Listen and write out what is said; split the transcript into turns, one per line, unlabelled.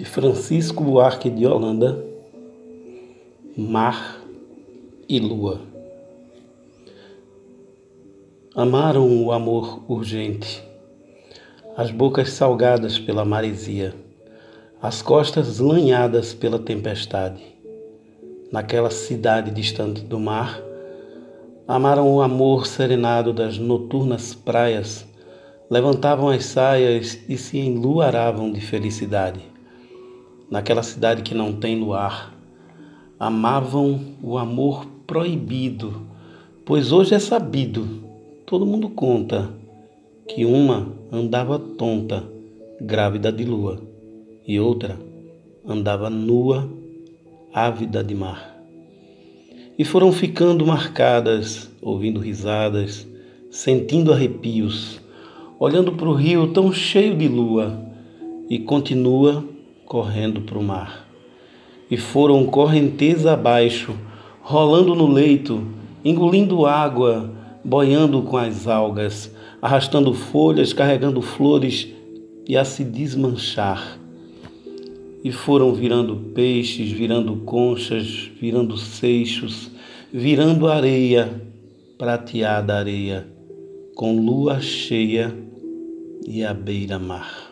de Francisco Buarque de Holanda, Mar e Lua. Amaram o amor urgente, as bocas salgadas pela maresia, as costas lanhadas pela tempestade. Naquela cidade distante do mar, amaram o amor serenado das noturnas praias, levantavam as saias e se enluaravam de felicidade naquela cidade que não tem luar. Amavam o amor proibido, pois hoje é sabido, todo mundo conta, que uma andava tonta, grávida de lua, e outra andava nua, ávida de mar. E foram ficando marcadas, ouvindo risadas, sentindo arrepios, olhando para o rio tão cheio de lua, e continua correndo para o mar. E foram correnteza abaixo, rolando no leito, engolindo água, boiando com as algas, arrastando folhas, carregando flores e a se desmanchar. E foram virando peixes, virando conchas, virando seixos, virando areia, prateada areia, com lua cheia e a beira-mar.